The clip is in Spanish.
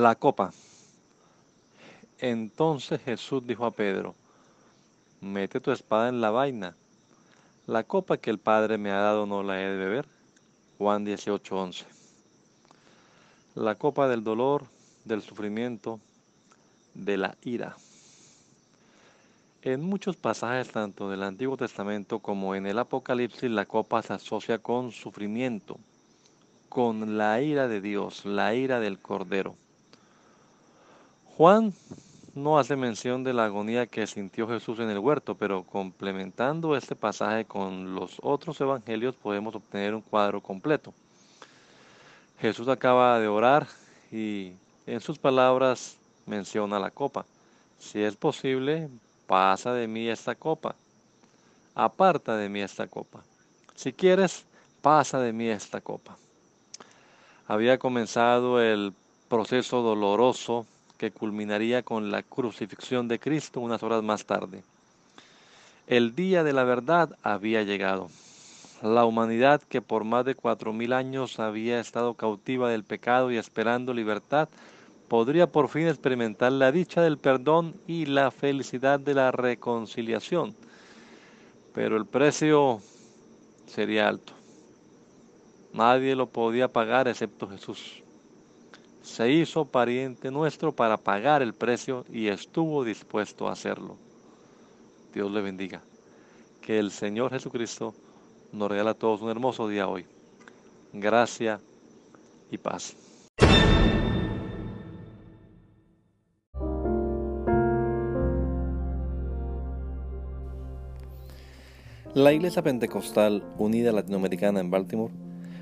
La copa. Entonces Jesús dijo a Pedro, mete tu espada en la vaina. La copa que el Padre me ha dado no la he de beber. Juan 18:11. La copa del dolor, del sufrimiento, de la ira. En muchos pasajes tanto del Antiguo Testamento como en el Apocalipsis la copa se asocia con sufrimiento, con la ira de Dios, la ira del Cordero. Juan no hace mención de la agonía que sintió Jesús en el huerto, pero complementando este pasaje con los otros evangelios podemos obtener un cuadro completo. Jesús acaba de orar y en sus palabras menciona la copa. Si es posible, pasa de mí esta copa. Aparta de mí esta copa. Si quieres, pasa de mí esta copa. Había comenzado el proceso doloroso que culminaría con la crucifixión de Cristo unas horas más tarde. El día de la verdad había llegado. La humanidad que por más de cuatro mil años había estado cautiva del pecado y esperando libertad, podría por fin experimentar la dicha del perdón y la felicidad de la reconciliación. Pero el precio sería alto. Nadie lo podía pagar excepto Jesús se hizo pariente nuestro para pagar el precio y estuvo dispuesto a hacerlo. Dios le bendiga. Que el Señor Jesucristo nos regala a todos un hermoso día hoy. Gracia y paz. La Iglesia Pentecostal Unida Latinoamericana en Baltimore